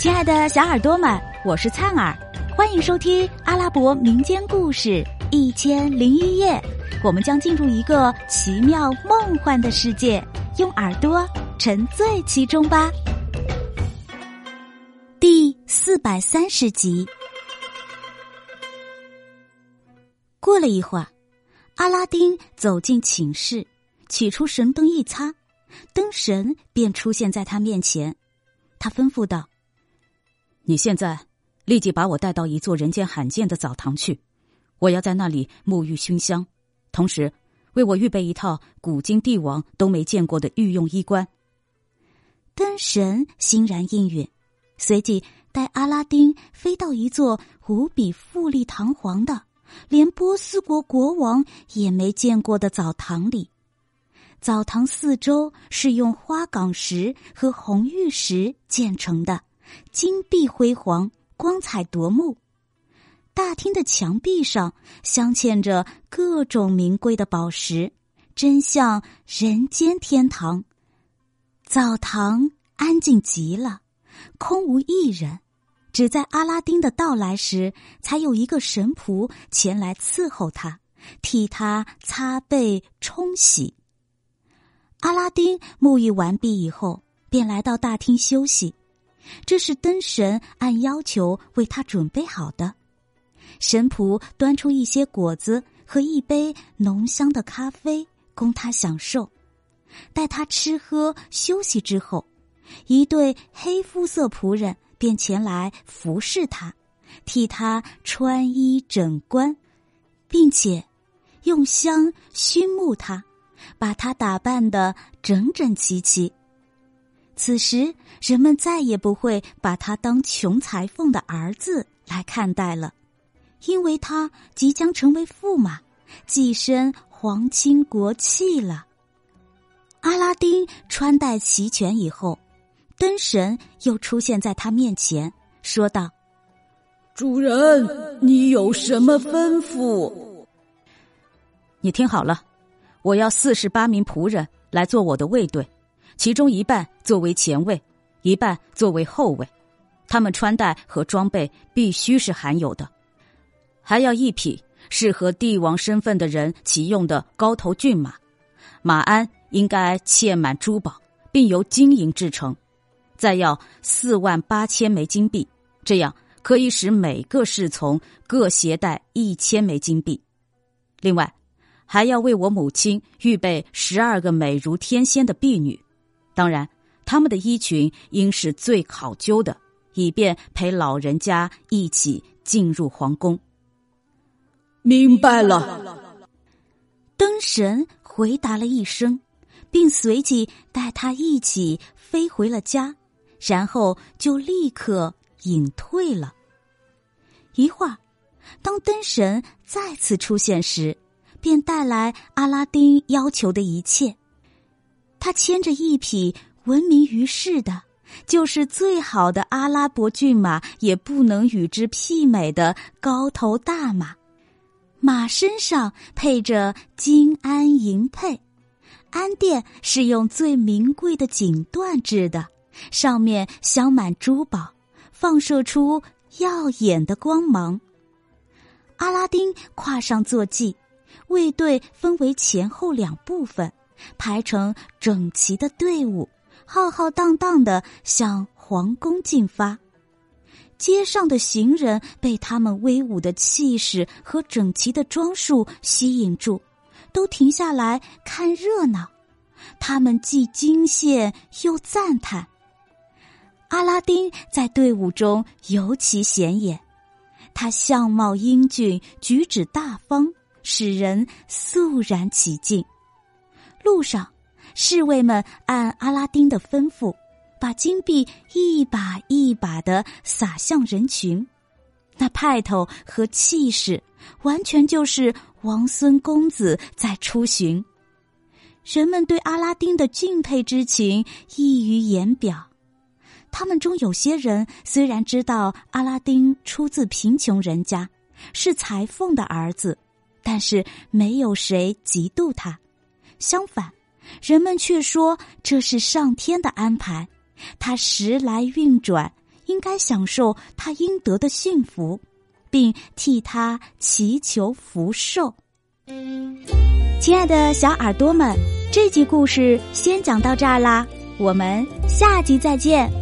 亲爱的小耳朵们，我是灿儿，欢迎收听阿拉伯民间故事《一千零一夜》。我们将进入一个奇妙梦幻的世界，用耳朵沉醉其中吧。第四百三十集。过了一会儿，阿拉丁走进寝室，取出神灯一擦，灯神便出现在他面前。他吩咐道。你现在立即把我带到一座人间罕见的澡堂去，我要在那里沐浴熏香，同时为我预备一套古今帝王都没见过的御用衣冠。灯神欣然应允，随即带阿拉丁飞到一座无比富丽堂皇的、连波斯国国王也没见过的澡堂里。澡堂四周是用花岗石和红玉石建成的。金碧辉煌，光彩夺目。大厅的墙壁上镶嵌着各种名贵的宝石，真像人间天堂。澡堂安静极了，空无一人，只在阿拉丁的到来时，才有一个神仆前来伺候他，替他擦背冲洗。阿拉丁沐浴完毕以后，便来到大厅休息。这是灯神按要求为他准备好的。神仆端出一些果子和一杯浓香的咖啡供他享受。待他吃喝休息之后，一对黑肤色仆人便前来服侍他，替他穿衣整冠，并且用香熏沐他，把他打扮的整整齐齐。此时，人们再也不会把他当穷裁缝的儿子来看待了，因为他即将成为驸马，跻身皇亲国戚了。阿拉丁穿戴齐全以后，灯神又出现在他面前，说道：“主人，你有什么吩咐？你听好了，我要四十八名仆人来做我的卫队。”其中一半作为前卫，一半作为后卫，他们穿戴和装备必须是罕有的，还要一匹适合帝王身份的人骑用的高头骏马，马鞍应该嵌满珠宝，并由金银制成，再要四万八千枚金币，这样可以使每个侍从各携带一千枚金币。另外，还要为我母亲预备十二个美如天仙的婢女。当然，他们的衣裙应是最考究的，以便陪老人家一起进入皇宫。明白了，灯神回答了一声，并随即带他一起飞回了家，然后就立刻隐退了。一会儿，当灯神再次出现时，便带来阿拉丁要求的一切。他牵着一匹闻名于世的，就是最好的阿拉伯骏马也不能与之媲美的高头大马，马身上配着金鞍银辔，鞍垫是用最名贵的锦缎制的，上面镶满珠宝，放射出耀眼的光芒。阿拉丁跨上坐骑，卫队分为前后两部分。排成整齐的队伍，浩浩荡荡的向皇宫进发。街上的行人被他们威武的气势和整齐的装束吸引住，都停下来看热闹。他们既惊羡又赞叹。阿拉丁在队伍中尤其显眼，他相貌英俊，举止大方，使人肃然起敬。路上，侍卫们按阿拉丁的吩咐，把金币一把一把的撒向人群，那派头和气势，完全就是王孙公子在出巡。人们对阿拉丁的敬佩之情溢于言表。他们中有些人虽然知道阿拉丁出自贫穷人家，是裁缝的儿子，但是没有谁嫉妒他。相反，人们却说这是上天的安排，他时来运转，应该享受他应得的幸福，并替他祈求福寿。亲爱的小耳朵们，这集故事先讲到这儿啦，我们下集再见。